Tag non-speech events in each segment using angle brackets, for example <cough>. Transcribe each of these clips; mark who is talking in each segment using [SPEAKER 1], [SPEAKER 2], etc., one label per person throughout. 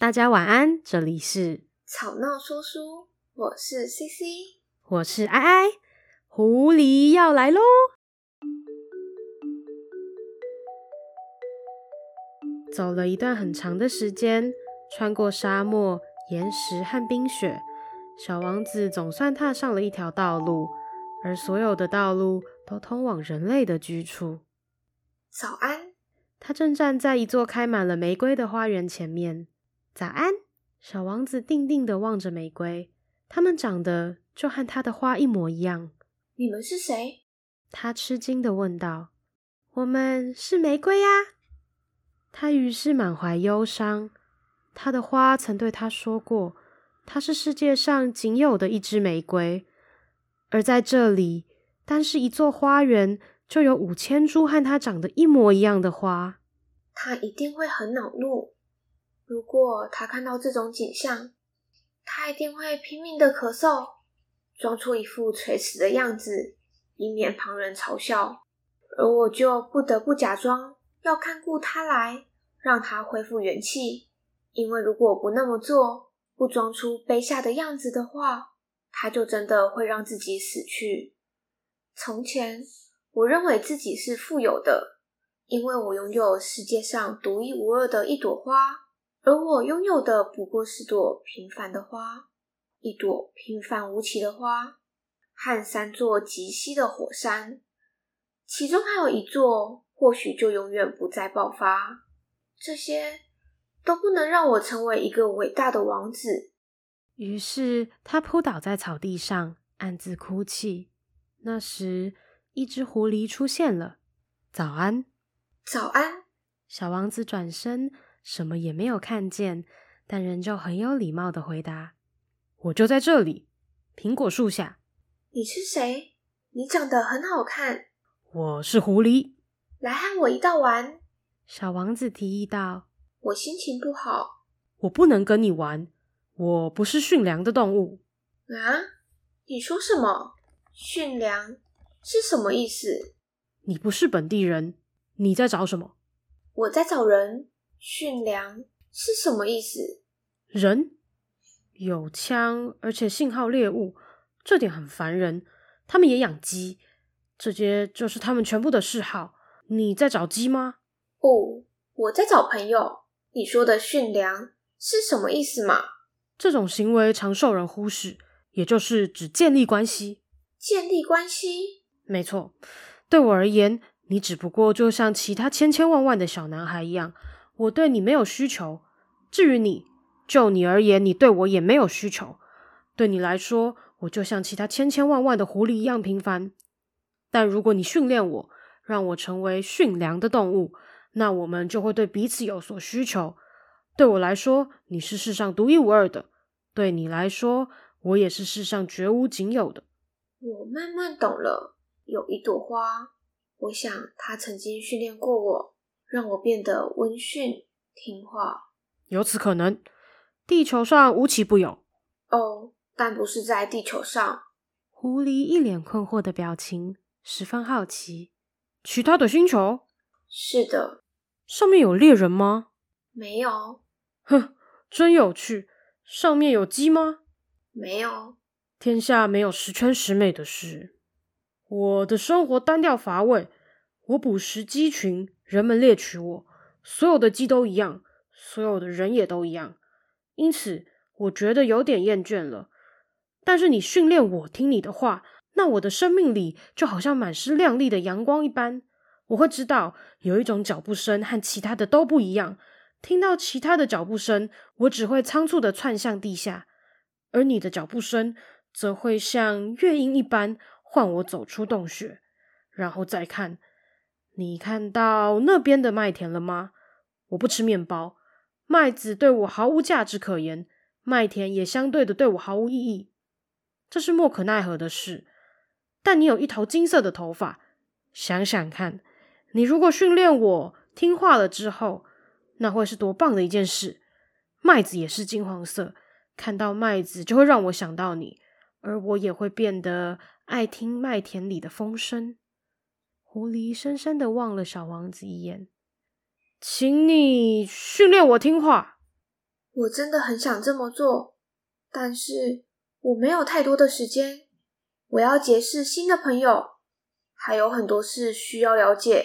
[SPEAKER 1] 大家晚安，这里是
[SPEAKER 2] 吵闹说书，我是 CC，
[SPEAKER 1] 我是爱爱，狐狸要来喽！走了一段很长的时间，穿过沙漠、岩石和冰雪，小王子总算踏上了一条道路，而所有的道路都通往人类的居处。
[SPEAKER 2] 早安，
[SPEAKER 1] 他正站在一座开满了玫瑰的花园前面。早安，小王子定定地望着玫瑰，它们长得就和他的花一模一样。
[SPEAKER 2] 你们是谁？
[SPEAKER 1] 他吃惊地问道。我们是玫瑰呀。他于是满怀忧伤。他的花曾对他说过，它是世界上仅有的一支玫瑰，而在这里，单是一座花园就有五千株和它长得一模一样的花。
[SPEAKER 2] 他一定会很恼怒。如果他看到这种景象，他一定会拼命的咳嗽，装出一副垂死的样子，以免旁人嘲笑。而我就不得不假装要看顾他来，让他恢复元气。因为如果不那么做，不装出卑下的样子的话，他就真的会让自己死去。从前，我认为自己是富有的，因为我拥有世界上独一无二的一朵花。而我拥有的不过是朵平凡的花，一朵平凡无奇的花，和三座极稀的火山，其中还有一座或许就永远不再爆发。这些都不能让我成为一个伟大的王子。
[SPEAKER 1] 于是他扑倒在草地上，暗自哭泣。那时，一只狐狸出现了。早安，
[SPEAKER 2] 早安，
[SPEAKER 1] 小王子转身。什么也没有看见，但仍旧很有礼貌的回答：“我就在这里，苹果树下。”“
[SPEAKER 2] 你是谁？你长得很好看。”“
[SPEAKER 1] 我是狐狸。”“
[SPEAKER 2] 来和我一道玩。”
[SPEAKER 1] 小王子提议道。
[SPEAKER 2] “我心情不好。”“
[SPEAKER 1] 我不能跟你玩，我不是驯良的动物。”“
[SPEAKER 2] 啊？你说什么？驯良是什么意思？”“
[SPEAKER 1] 你不是本地人，你在找什么？”“
[SPEAKER 2] 我在找人。”驯良是什么意思？
[SPEAKER 1] 人有枪，而且信号猎物，这点很烦人。他们也养鸡，这些就是他们全部的嗜好。你在找鸡吗？
[SPEAKER 2] 不，我在找朋友。你说的驯良是什么意思嘛？
[SPEAKER 1] 这种行为常受人忽视，也就是指建立关系。
[SPEAKER 2] 建立关系？
[SPEAKER 1] 没错。对我而言，你只不过就像其他千千万万的小男孩一样。我对你没有需求，至于你，就你而言，你对我也没有需求。对你来说，我就像其他千千万万的狐狸一样平凡。但如果你训练我，让我成为驯良的动物，那我们就会对彼此有所需求。对我来说，你是世上独一无二的；对你来说，我也是世上绝无仅有的。
[SPEAKER 2] 我慢慢懂了，有一朵花，我想它曾经训练过我。让我变得温驯听话，
[SPEAKER 1] 有此可能。地球上无奇不有。
[SPEAKER 2] 哦，但不是在地球上。
[SPEAKER 1] 狐狸一脸困惑的表情，十分好奇。其他的星球？
[SPEAKER 2] 是的。
[SPEAKER 1] 上面有猎人吗？
[SPEAKER 2] 没有。
[SPEAKER 1] 哼，真有趣。上面有鸡吗？
[SPEAKER 2] 没有。
[SPEAKER 1] 天下没有十全十美的事。我的生活单调乏味。我捕食鸡群。人们猎取我，所有的鸡都一样，所有的人也都一样，因此我觉得有点厌倦了。但是你训练我听你的话，那我的生命里就好像满是亮丽的阳光一般。我会知道有一种脚步声和其他的都不一样，听到其他的脚步声，我只会仓促的窜向地下，而你的脚步声则会像乐音一般唤我走出洞穴，然后再看。你看到那边的麦田了吗？我不吃面包，麦子对我毫无价值可言，麦田也相对的对我毫无意义。这是莫可奈何的事。但你有一头金色的头发，想想看，你如果训练我听话了之后，那会是多棒的一件事。麦子也是金黄色，看到麦子就会让我想到你，而我也会变得爱听麦田里的风声。狐狸深深的望了小王子一眼，请你训练我听话。
[SPEAKER 2] 我真的很想这么做，但是我没有太多的时间。我要结识新的朋友，还有很多事需要了解。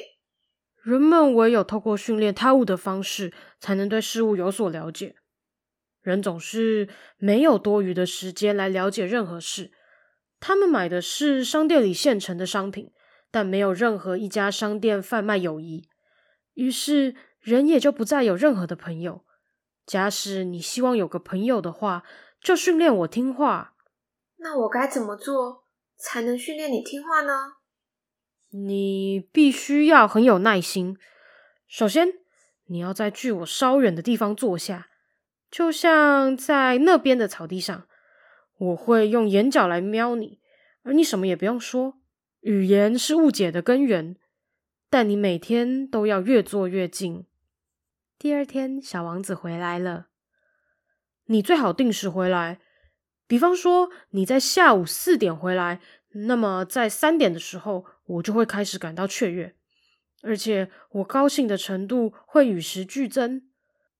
[SPEAKER 1] 人们唯有透过训练他物的方式，才能对事物有所了解。人总是没有多余的时间来了解任何事。他们买的是商店里现成的商品，但没有任何一家商店贩卖友谊。于是，人也就不再有任何的朋友。假使你希望有个朋友的话，就训练我听话。
[SPEAKER 2] 那我该怎么做才能训练你听话呢？
[SPEAKER 1] 你必须要很有耐心。首先，你要在距我稍远的地方坐下，就像在那边的草地上。我会用眼角来瞄你，而你什么也不用说。语言是误解的根源，但你每天都要越做越近。第二天，小王子回来了。你最好定时回来，比方说你在下午四点回来，那么在三点的时候，我就会开始感到雀跃，而且我高兴的程度会与时俱增。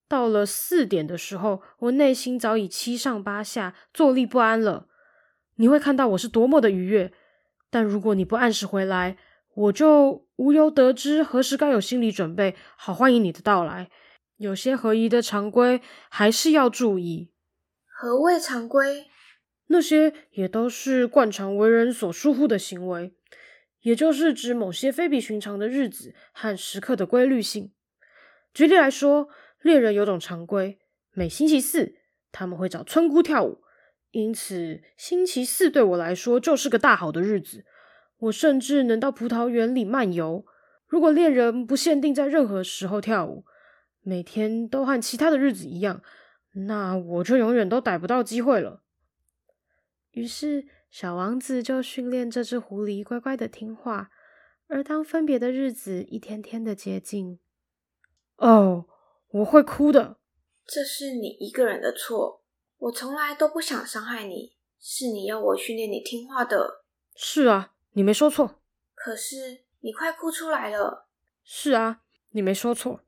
[SPEAKER 1] 到了四点的时候，我内心早已七上八下，坐立不安了。你会看到我是多么的愉悦，但如果你不按时回来，我就无由得知何时该有心理准备，好欢迎你的到来。有些合宜的常规还是要注意。
[SPEAKER 2] 何谓常规？
[SPEAKER 1] 那些也都是惯常为人所疏忽的行为。也就是指某些非比寻常的日子和时刻的规律性。举例来说，猎人有种常规，每星期四他们会找村姑跳舞，因此星期四对我来说就是个大好的日子。我甚至能到葡萄园里漫游。如果恋人不限定在任何时候跳舞，每天都和其他的日子一样，那我就永远都逮不到机会了。于是。小王子就训练这只狐狸乖乖的听话，而当分别的日子一天天的接近，哦，我会哭的。
[SPEAKER 2] 这是你一个人的错，我从来都不想伤害你，是你要我训练你听话的。
[SPEAKER 1] 是啊，你没说错。
[SPEAKER 2] 可是你快哭出来了。
[SPEAKER 1] 是啊，你没说错。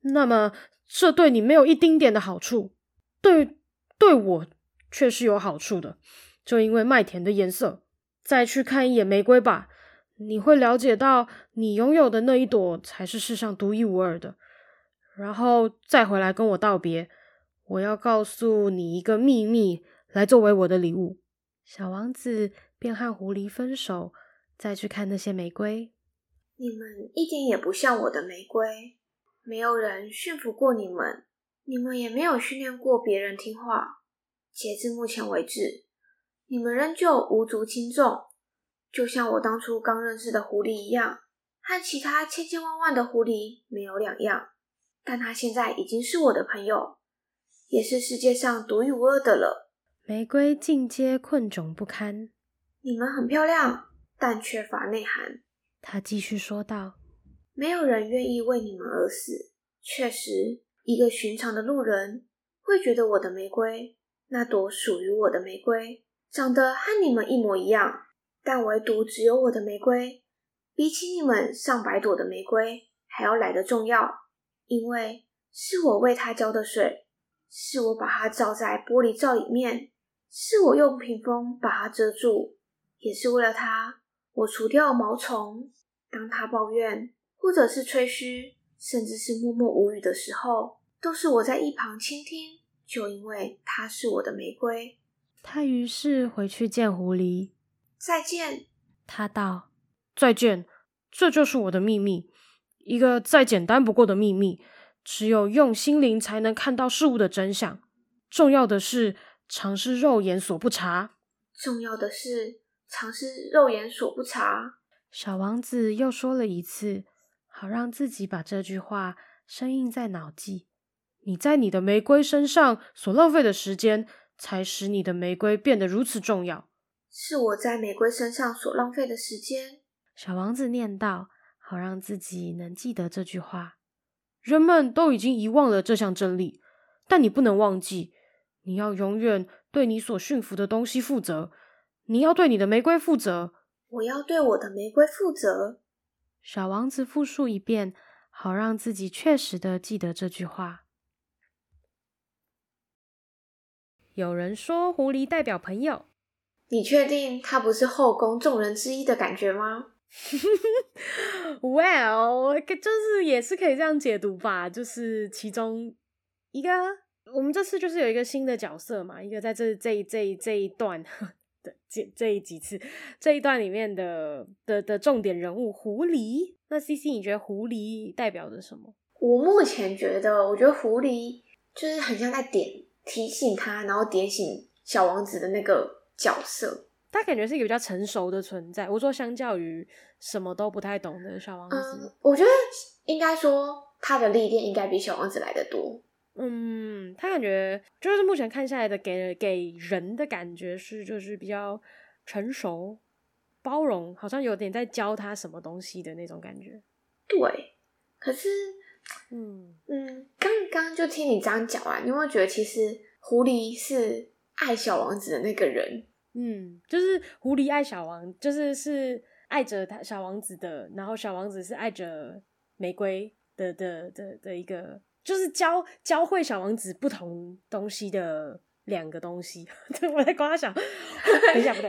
[SPEAKER 1] 那么这对你没有一丁点的好处，对，对我却是有好处的。就因为麦田的颜色，再去看一眼玫瑰吧，你会了解到你拥有的那一朵才是世上独一无二的。然后再回来跟我道别，我要告诉你一个秘密，来作为我的礼物。小王子便和狐狸分手，再去看那些玫瑰。
[SPEAKER 2] 你们一点也不像我的玫瑰，没有人驯服过你们，你们也没有训练过别人听话。截至目前为止。你们仍旧无足轻重，就像我当初刚认识的狐狸一样，和其他千千万万的狐狸没有两样。但他现在已经是我的朋友，也是世界上独一无二的了。
[SPEAKER 1] 玫瑰尽皆困窘不堪。
[SPEAKER 2] 你们很漂亮，但缺乏内涵。
[SPEAKER 1] 他继续说道：“
[SPEAKER 2] 没有人愿意为你们而死。确实，一个寻常的路人会觉得我的玫瑰，那朵属于我的玫瑰。”长得和你们一模一样，但唯独只有我的玫瑰，比起你们上百朵的玫瑰还要来得重要，因为是我为它浇的水，是我把它罩在玻璃罩里面，是我用屏风把它遮住，也是为了它，我除掉毛虫。当它抱怨，或者是吹嘘，甚至是默默无语的时候，都是我在一旁倾听，就因为它是我的玫瑰。
[SPEAKER 1] 他于是回去见狐狸。
[SPEAKER 2] 再见，
[SPEAKER 1] 他道。再见，这就是我的秘密，一个再简单不过的秘密。只有用心灵才能看到事物的真相。重要的是，尝试肉眼所不察。
[SPEAKER 2] 重要的是，尝试肉眼所不察。
[SPEAKER 1] 小王子又说了一次，好让自己把这句话深印在脑际。你在你的玫瑰身上所浪费的时间。才使你的玫瑰变得如此重要。
[SPEAKER 2] 是我在玫瑰身上所浪费的时间。
[SPEAKER 1] 小王子念道，好让自己能记得这句话。人们都已经遗忘了这项真理，但你不能忘记。你要永远对你所驯服的东西负责。你要对你的玫瑰负责。
[SPEAKER 2] 我要对我的玫瑰负责。
[SPEAKER 1] 小王子复述一遍，好让自己确实的记得这句话。有人说狐狸代表朋友。
[SPEAKER 2] 你确定他不是后宫众人之一的感觉吗 <laughs>
[SPEAKER 1] Well，就是也是可以这样解读吧，就是其中一个。我们这次就是有一个新的角色嘛，一个在这这这这一段的这这几次这一段里面的的的重点人物狐狸。那 CC，你觉得狐狸代表着什么？
[SPEAKER 2] 我目前觉得，我觉得狐狸就是很像在点提醒他，然后点醒小王子的那个角色。
[SPEAKER 1] 他感觉是一个比较成熟的存在。我说，相较于什么都不太懂的小王子，
[SPEAKER 2] 嗯，我觉得应该说他的历练应该比小王子来的多。
[SPEAKER 1] 嗯，他感觉就是目前看下来的给给人的感觉是，就是比较成熟、包容，好像有点在教他什么东西的那种感觉。
[SPEAKER 2] 对，可是，<tsk> 嗯嗯，刚刚就听你这样讲啊，你有没有觉得其实狐狸是爱小王子的那个人？
[SPEAKER 1] 嗯，就是狐狸爱小王，就是是爱着他小王子的，然后小王子是爱着玫瑰的的的的，一个。就是教教会小王子不同东西的两个东西，<laughs> 我在跟他想，<laughs> 等一下不对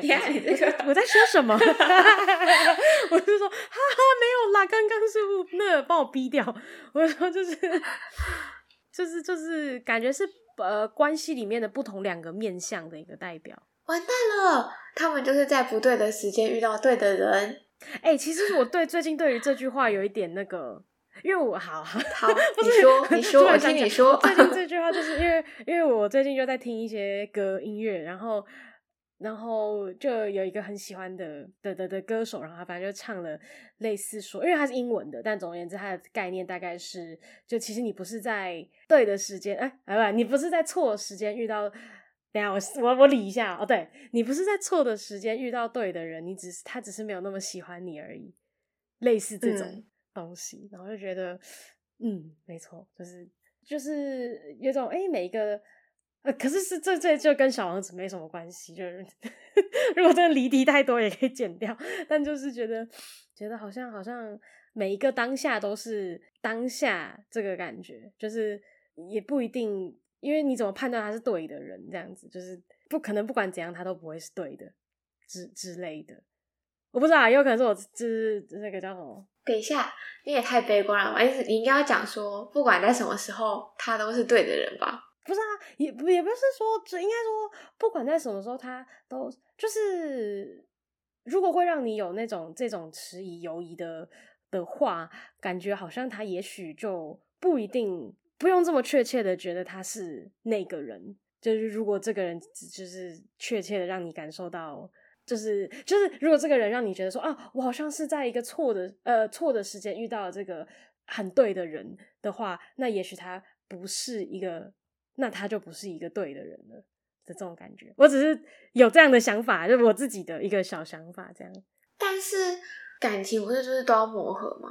[SPEAKER 1] 我在说什么？<laughs> 我就说哈哈没有啦，刚刚是那帮我逼掉。我说就是就是就是感觉是呃关系里面的不同两个面向的一个代表。
[SPEAKER 2] 完蛋了，他们就是在不对的时间遇到对的人。
[SPEAKER 1] 哎、欸，其实我对最近对于这句话有一点那个。因为我好好，<laughs>
[SPEAKER 2] 好，你说你说，我听你说。
[SPEAKER 1] 最近这 <laughs> 句话就是因为，因为我最近就在听一些歌音乐，然后，然后就有一个很喜欢的的的的歌手，然后他反正就唱了类似说，因为他是英文的，但总而言之，他的概念大概是，就其实你不是在对的时间，哎，哎不，你不是在错的时间遇到，等下我我我理一下哦，对，你不是在错的时间遇到对的人，你只是他只是没有那么喜欢你而已，类似这种。嗯东西，然后就觉得，嗯，没错，就是就是有种哎、欸，每一个呃，可是是这这就跟小王子没什么关系，就是 <laughs> 如果真的离题太多也可以剪掉，但就是觉得觉得好像好像每一个当下都是当下这个感觉，就是也不一定，因为你怎么判断他是对的人，这样子就是不可能，不管怎样他都不会是对的之之类的。我不知道啊，有可能是我就是那个叫什么？
[SPEAKER 2] 等一下，你也太悲观了吧？意思你应该要讲说，不管在什么时候，他都是对的人吧？
[SPEAKER 1] 不是啊，也也不是说，只应该说，不管在什么时候，他都就是，如果会让你有那种这种迟疑犹疑的的话，感觉好像他也许就不一定不用这么确切的觉得他是那个人。就是如果这个人就是确切的让你感受到。就是就是，如果这个人让你觉得说啊，我好像是在一个错的呃错的时间遇到了这个很对的人的话，那也许他不是一个，那他就不是一个对的人了的这种感觉。我只是有这样的想法，就是我自己的一个小想法这样。
[SPEAKER 2] 但是感情不是就是都要磨合吗？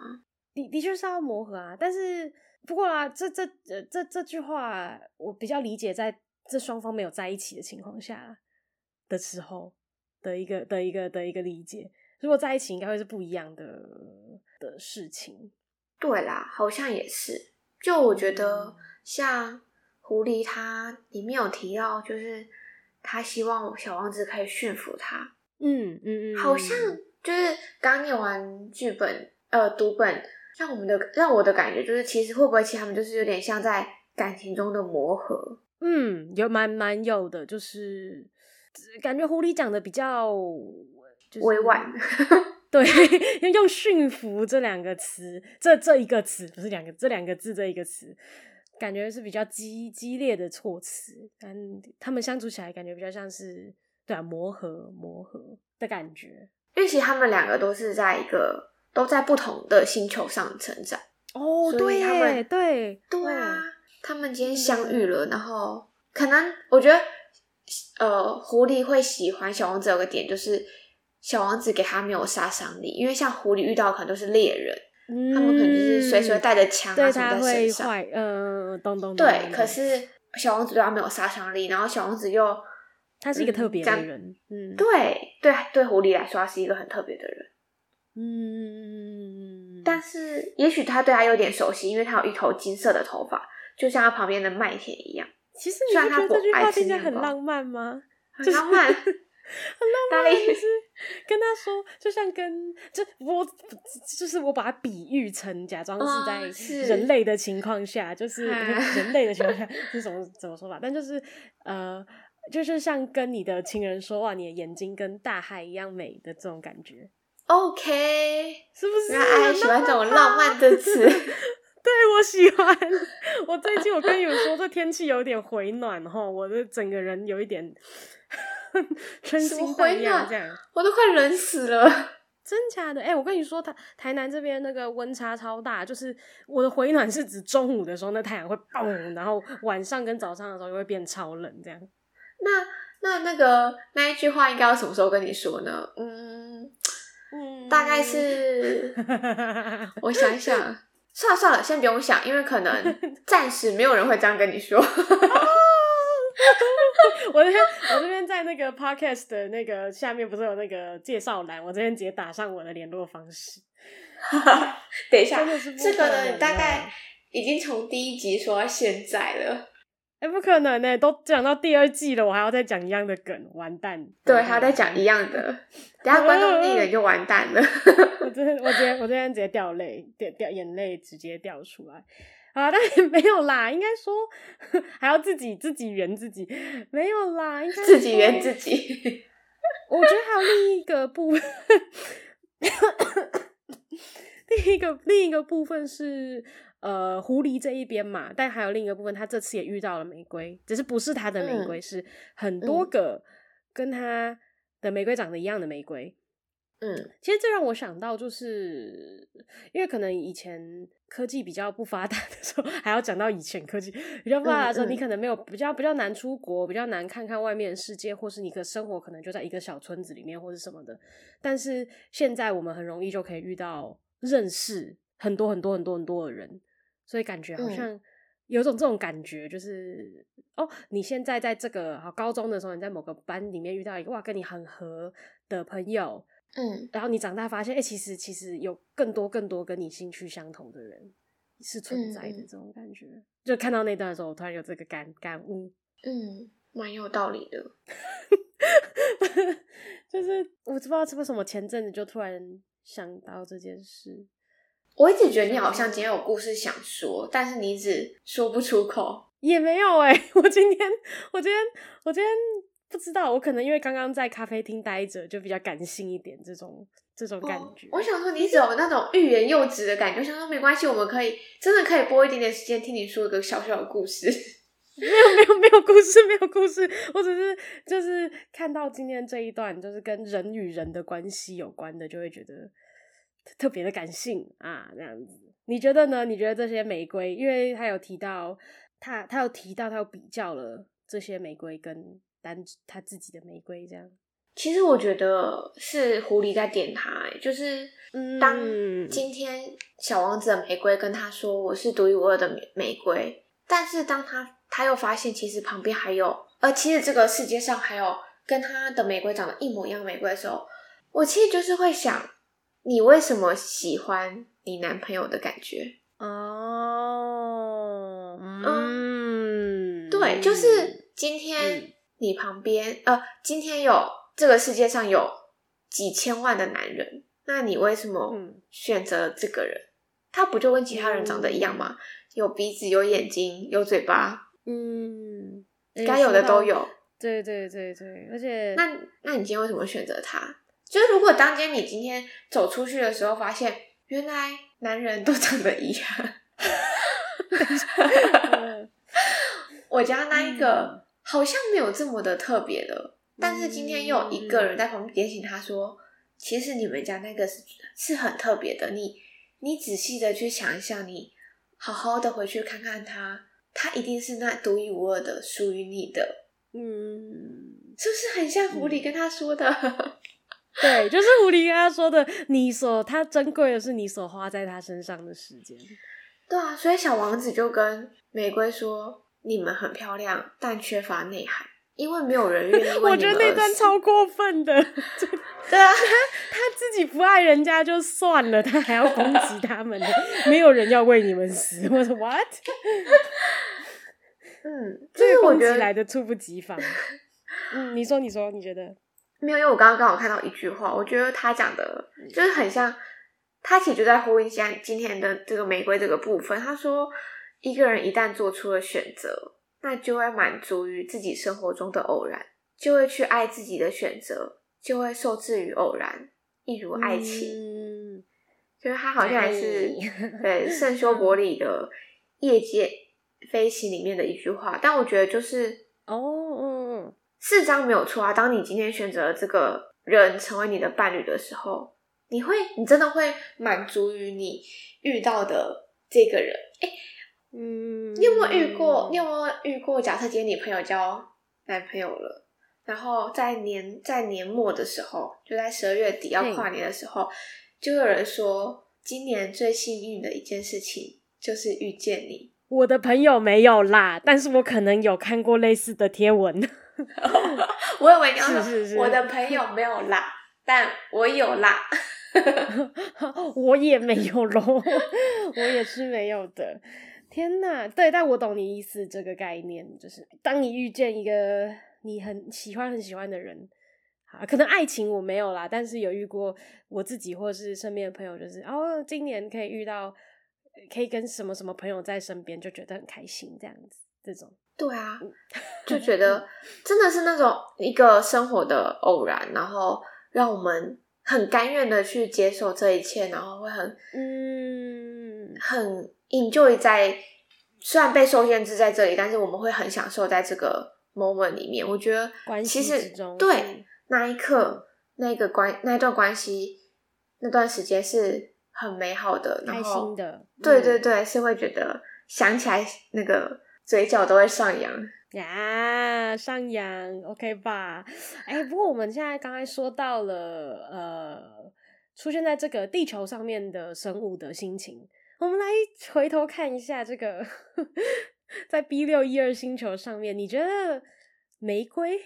[SPEAKER 1] 的的确是要磨合啊。但是不过啊，这这这这这句话我比较理解，在这双方没有在一起的情况下的时候。的一个的一个的一个理解，如果在一起应该会是不一样的的事情。
[SPEAKER 2] 对啦，好像也是。就我觉得，像狐狸，它里面有提到，就是他希望小王子可以驯服他。
[SPEAKER 1] 嗯嗯嗯，
[SPEAKER 2] 好像就是刚念完剧本，呃，读本，让我们的让我的感觉就是，其实会不会其实他们就是有点像在感情中的磨合？
[SPEAKER 1] 嗯，有蛮蛮有的，就是。感觉狐狸讲的比较、就是、
[SPEAKER 2] 委婉，
[SPEAKER 1] 对，<laughs> 用“驯服”这两个词，这这一个词不是两个，这两个字这一个词，感觉是比较激激烈的措辞，但他们相处起来感觉比较像是对啊，磨合磨合的感觉。
[SPEAKER 2] 因为其实他们两个都是在一个都在不同的星球上成长
[SPEAKER 1] 哦，对他们对
[SPEAKER 2] 对啊，他们今天相遇了，然后可能我觉得。呃，狐狸会喜欢小王子有个点，就是小王子给他没有杀伤力，因为像狐狸遇到的可能都是猎人，嗯、他们可能就是随时带着枪啊什么在身上，
[SPEAKER 1] 嗯，咚咚咚。
[SPEAKER 2] 对，可是小王子对他没有杀伤力，然后小王子又
[SPEAKER 1] 他是一个特别的人，嗯，
[SPEAKER 2] 对对对，狐狸来说他是一个很特别的人，
[SPEAKER 1] 嗯，
[SPEAKER 2] 但是也许他对他有点熟悉，因为他有一头金色的头发，就像他旁边的麦田一样。
[SPEAKER 1] 其实你不觉得这句话听起来很浪漫吗？
[SPEAKER 2] 很浪漫，<laughs> 很
[SPEAKER 1] 浪漫，就是跟他说，就像跟就我，就是我把它比喻成假装是在人类的情况下，哦、是就是人类的情况下 <laughs> 是怎么怎么说法？但就是呃，就是像跟你的情人说话，你的眼睛跟大海一样美的这种感觉。
[SPEAKER 2] OK，
[SPEAKER 1] 是不是？
[SPEAKER 2] 原来喜欢这种浪漫的词。<laughs>
[SPEAKER 1] 对，我喜欢。我最近我跟你们说，这天气有点回暖哈，我的整个人有一点 <laughs> 春心荡漾，这样
[SPEAKER 2] 我都快冷死了。
[SPEAKER 1] 真假的？哎、欸，我跟你说，台台南这边那个温差超大，就是我的回暖是指中午的时候，那太阳会嘣，然后晚上跟早上的时候又会变超冷，这样。
[SPEAKER 2] 那那那个那一句话应该要什么时候跟你说呢？嗯嗯，大概是 <laughs> 我想一想。算了算了，先不用想，因为可能 <laughs> 暂时没有人会这样跟你说。<laughs>
[SPEAKER 1] 我这边我这边在那个 podcast 的那个下面不是有那个介绍栏，我这边直接打上我的联络方式。
[SPEAKER 2] 等一下，这个呢，大概已经从第一集说到现在了。
[SPEAKER 1] 哎、欸，不可能呢、欸，都讲到第二季了，我还要再讲一样的梗，完蛋。
[SPEAKER 2] 对，还要再讲一样的，等下观众腻了就完蛋了。<laughs>
[SPEAKER 1] 我真的，我今天我今天直接掉泪，掉掉眼泪直接掉出来。啊，但也没有啦，应该说还要自己自己圆自己，没有啦，应该
[SPEAKER 2] 自己圆自己。
[SPEAKER 1] 我觉得还有另一个部分，<coughs> 另一个另一个部分是。呃，狐狸这一边嘛，但还有另一个部分，他这次也遇到了玫瑰，只是不是他的玫瑰，嗯、是很多个跟他的玫瑰长得一样的玫瑰。嗯，其实这让我想到，就是因为可能以前科技比较不发达的时候，还要讲到以前科技比较不发达的时候，嗯嗯、你可能没有比较比较难出国，比较难看看外面的世界，或是你的生活可能就在一个小村子里面，或是什么的。但是现在我们很容易就可以遇到认识很多很多很多很多的人。所以感觉好像有种这种感觉，就是、嗯、哦，你现在在这个好高中的时候，你在某个班里面遇到一个哇，跟你很合的朋友，嗯，然后你长大发现，哎、欸，其实其实有更多更多跟你兴趣相同的人是存在的，这种感觉。嗯、就看到那段的时候，我突然有这个感感悟，
[SPEAKER 2] 嗯，蛮有道理的。<laughs>
[SPEAKER 1] 就是我不知道是为什么前阵子就突然想到这件事。
[SPEAKER 2] 我一直觉得你好像今天有故事想说，但是你一直说不出口。<laughs>
[SPEAKER 1] 也没有哎、欸，<laughs> 我今天，我今天，我今天不知道，我可能因为刚刚在咖啡厅待着，就比较感性一点，这种这种感觉。
[SPEAKER 2] 我想说，你只有那种欲言又止的感觉。我想说，没关系，我们可以真的可以播一点点时间听你说一个小小的故事。<laughs>
[SPEAKER 1] 没有，没有，没有故事，没有故事。我只是就是看到今天这一段，就是跟人与人的关系有关的，就会觉得。特别的感性啊，这样子，你觉得呢？你觉得这些玫瑰，因为他有提到，他他有提到，他有比较了这些玫瑰跟单他自己的玫瑰，这样。
[SPEAKER 2] 其实我觉得是狐狸在点他，欸，就是当今天小王子的玫瑰跟他说我是独一无二的玫瑰，但是当他他又发现其实旁边还有，而其实这个世界上还有跟他的玫瑰长得一模一样的玫瑰的时候，我其实就是会想。你为什么喜欢你男朋友的感觉？
[SPEAKER 1] 哦，
[SPEAKER 2] 嗯，对，就是今天你旁边，呃，今天有这个世界上有几千万的男人，那你为什么选择这个人？他不就跟其他人长得一样吗？有鼻子，有眼睛，有嘴巴，
[SPEAKER 1] 嗯，
[SPEAKER 2] 该有的都有。
[SPEAKER 1] 对对对对，而且，
[SPEAKER 2] 那那你今天为什么选择他？就是如果当天你今天走出去的时候，发现原来男人都长得一样，<laughs> 我家那一个好像没有这么的特别的，但是今天又有一个人在旁边点醒他说，其实你们家那个是是很特别的，你你仔细的去想一想，你好好的回去看看他，他一定是那独一无二的，属于你的，嗯，是不是很像狐狸跟他说的？
[SPEAKER 1] 对，就是狐狸跟他说的，你所他珍贵的是你所花在他身上的时间。
[SPEAKER 2] 对啊，所以小王子就跟玫瑰说：“你们很漂亮，但缺乏内涵，因为没有人愿意为你们。”
[SPEAKER 1] 我觉得那段超过分的。<laughs>
[SPEAKER 2] 对啊，<laughs>
[SPEAKER 1] 他他自己不爱人家就算了，他还要攻击他们的，没有人要为你们死。我说 what？
[SPEAKER 2] 嗯，
[SPEAKER 1] 这个
[SPEAKER 2] 我觉得
[SPEAKER 1] 来的猝不及防。<laughs> 嗯，你说，你说，你觉得？
[SPEAKER 2] 没有，因为我刚刚刚好看到一句话，我觉得他讲的就是很像，他其实就在呼应下今天的这个玫瑰这个部分。他说，一个人一旦做出了选择，那就会满足于自己生活中的偶然，就会去爱自己的选择，就会受制于偶然，一如爱情。嗯，<laughs> 就是他好像还是对圣修伯里的夜间飞行里面的一句话，但我觉得就是
[SPEAKER 1] 哦，嗯。
[SPEAKER 2] 是这样没有错啊！当你今天选择了这个人成为你的伴侣的时候，你会，你真的会满足于你遇到的这个人。哎，嗯，你有没有遇过？你有没有遇过？假设今天你朋友交男朋友了，然后在年在年末的时候，就在十二月底要跨年的时候，就有人说，今年最幸运的一件事情就是遇见你。
[SPEAKER 1] 我的朋友没有啦，但是我可能有看过类似的贴文。<laughs>
[SPEAKER 2] 我以为你要说，我的朋友没有啦，<laughs> 但我有啦。<laughs>
[SPEAKER 1] 我也没有咯，我也是没有的。天呐，对，但我懂你意思，这个概念就是，当你遇见一个你很喜欢、很喜欢的人，啊，可能爱情我没有啦，但是有遇过我自己或是身边的朋友，就是哦，今年可以遇到，可以跟什么什么朋友在身边，就觉得很开心，这样子，这种。
[SPEAKER 2] 对啊，就觉得真的是那种一个生活的偶然，然后让我们很甘愿的去接受这一切，然后会很嗯很 enjoy 在虽然被受限制在这里，但是我们会很享受在这个 moment 里面。我觉得其实对那一刻那个关那段关系那段时间是很美好的，然后
[SPEAKER 1] 开心的，
[SPEAKER 2] 对对对，是会觉得想起来那个。嘴角都会上扬
[SPEAKER 1] 呀，上扬，OK 吧？哎、欸，不过我们现在刚才说到了，呃，出现在这个地球上面的生物的心情，我们来回头看一下这个，<laughs> 在 B 六一二星球上面，你觉得玫瑰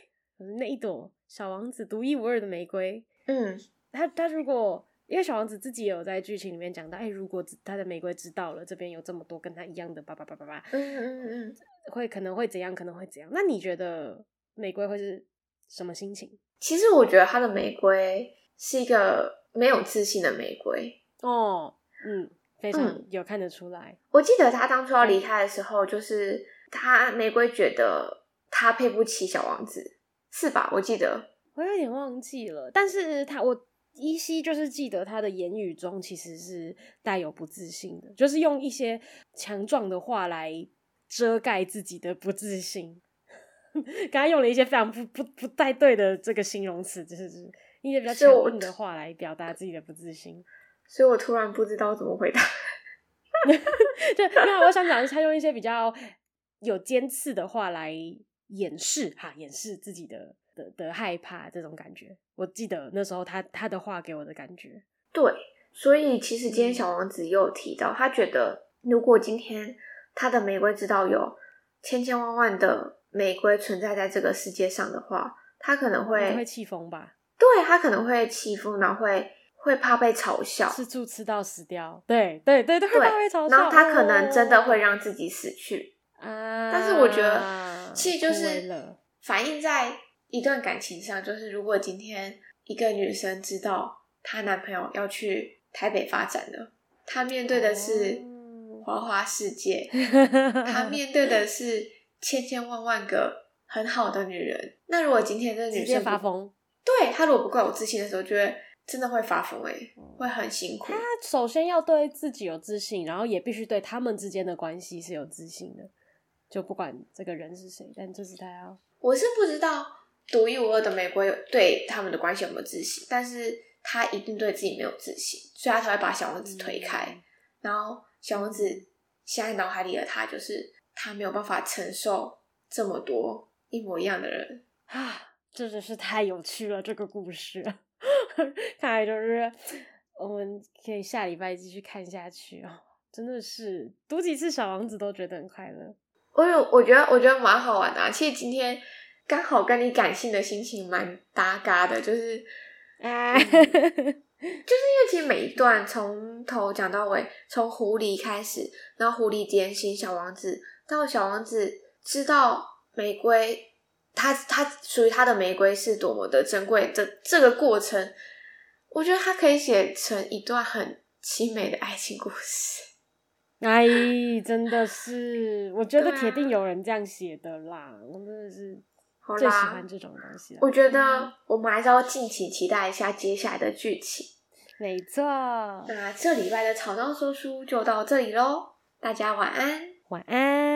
[SPEAKER 1] 那一朵小王子独一无二的玫瑰，
[SPEAKER 2] 嗯，
[SPEAKER 1] 他他如果。因为小王子自己也有在剧情里面讲到，哎，如果他的玫瑰知道了这边有这么多跟他一样的，叭叭叭叭叭，
[SPEAKER 2] 嗯嗯嗯，
[SPEAKER 1] 会可能会怎样？可能会怎样？那你觉得玫瑰会是什么心情？
[SPEAKER 2] 其实我觉得他的玫瑰是一个没有自信的玫瑰
[SPEAKER 1] 哦，嗯，非常有看得出来。
[SPEAKER 2] 嗯，我记得他当初要离开的时候，就是他玫瑰觉得他配不起小王子，是吧？我记得
[SPEAKER 1] 我有点忘记了，但是他我。依稀就是记得他的言语中其实是带有不自信的，就是用一些强壮的话来遮盖自己的不自信。<laughs> 刚刚用了一些非常不不不太对的这个形容词，就是一些比较强硬的话来表达自己的不自信。<laughs>
[SPEAKER 2] 所以我突然不知道怎么回答。<laughs>
[SPEAKER 1] 对，因为我想讲的是，他用一些比较有尖刺的话来掩饰哈，掩饰自己的。的的害怕这种感觉，我记得那时候他他的话给我的感觉。
[SPEAKER 2] 对，所以其实今天小王子也有提到，他觉得如果今天他的玫瑰知道有千千万万的玫瑰存在在这个世界上的话，他可能会
[SPEAKER 1] 会气疯吧？
[SPEAKER 2] 对，他可能会气疯，然后会会怕被嘲笑，
[SPEAKER 1] 吃醋吃到死掉。对对对对，会怕被嘲笑，
[SPEAKER 2] 然后他可能真的会让自己死去啊！但是我觉得，其实就是反映在。一段感情上，就是如果今天一个女生知道她男朋友要去台北发展了，她面对的是花花世界，<laughs> 她面对的是千千万万个很好的女人。那如果今天这个女生
[SPEAKER 1] 发疯，
[SPEAKER 2] 对，她如果不够有自信的时候，就会真的会发疯，哎，会很辛苦。
[SPEAKER 1] 她首先要对自己有自信，然后也必须对他们之间的关系是有自信的。就不管这个人是谁，但就是他要，
[SPEAKER 2] 我是不知道。独一无二的玫瑰对他们的关系有没有自信？但是他一定对自己没有自信，所以他才会把小王子推开。嗯、然后小王子现在脑海里的他，就是他没有办法承受这么多一模一样的人
[SPEAKER 1] 啊！这真是太有趣了，这个故事，<laughs> 看来就是我们可以下礼拜继续看下去哦！真的是读几次小王子都觉得很快乐。
[SPEAKER 2] 我有，我觉得我觉得蛮好玩的、啊。其实今天。刚好跟你感性的心情蛮搭嘎的，就是，<laughs> 哎、嗯，就是因为其实每一段从头讲到尾，从狐狸开始，然后狐狸点醒小王子，到小王子知道玫瑰，它它属于他的玫瑰是多么的珍贵的这个过程，我觉得它可以写成一段很凄美的爱情故事。<laughs>
[SPEAKER 1] 哎，真的是，我觉得铁定有人这样写的啦。啊、我真的是最喜欢这种东西。
[SPEAKER 2] 我觉得我们还是要敬请期待一下接下来的剧情。
[SPEAKER 1] 没错。
[SPEAKER 2] 那这礼拜的草闹说书就到这里喽，大家晚安。
[SPEAKER 1] 晚安。